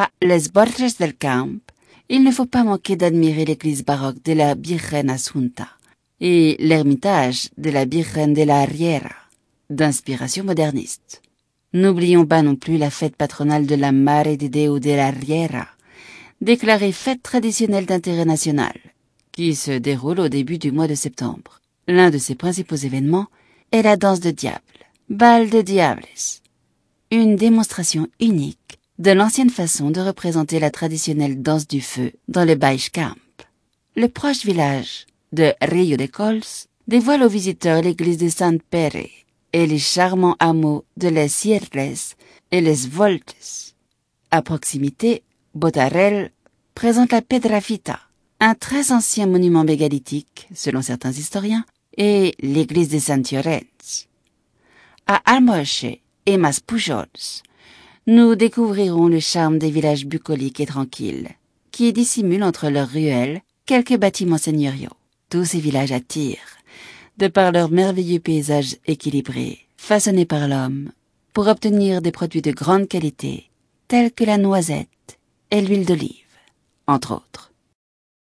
À Les Borges del Camp, il ne faut pas manquer d'admirer l'église baroque de la Virgen Asunta et l'ermitage de la Virgen de la Riera, d'inspiration moderniste. N'oublions pas non plus la fête patronale de la Mare de Deo de la Riera, déclarée fête traditionnelle d'intérêt national, qui se déroule au début du mois de septembre. L'un de ses principaux événements est la danse de diable, Bal de Diables, une démonstration unique de l'ancienne façon de représenter la traditionnelle danse du feu dans le Camp. Le proche village de Rio de Cols dévoile aux visiteurs l'église de San Pere et les charmants hameaux de les Sierres et les Voltes. À proximité, Botarel présente la Pedrafita, un très ancien monument mégalithique, selon certains historiens, et l'église de Saint Llorenç. À Almoche et Maspujols, nous découvrirons le charme des villages bucoliques et tranquilles, qui dissimulent entre leurs ruelles quelques bâtiments seigneuriaux. Tous ces villages attirent, de par leurs merveilleux paysages équilibrés, façonnés par l'homme, pour obtenir des produits de grande qualité, tels que la noisette et l'huile d'olive, entre autres.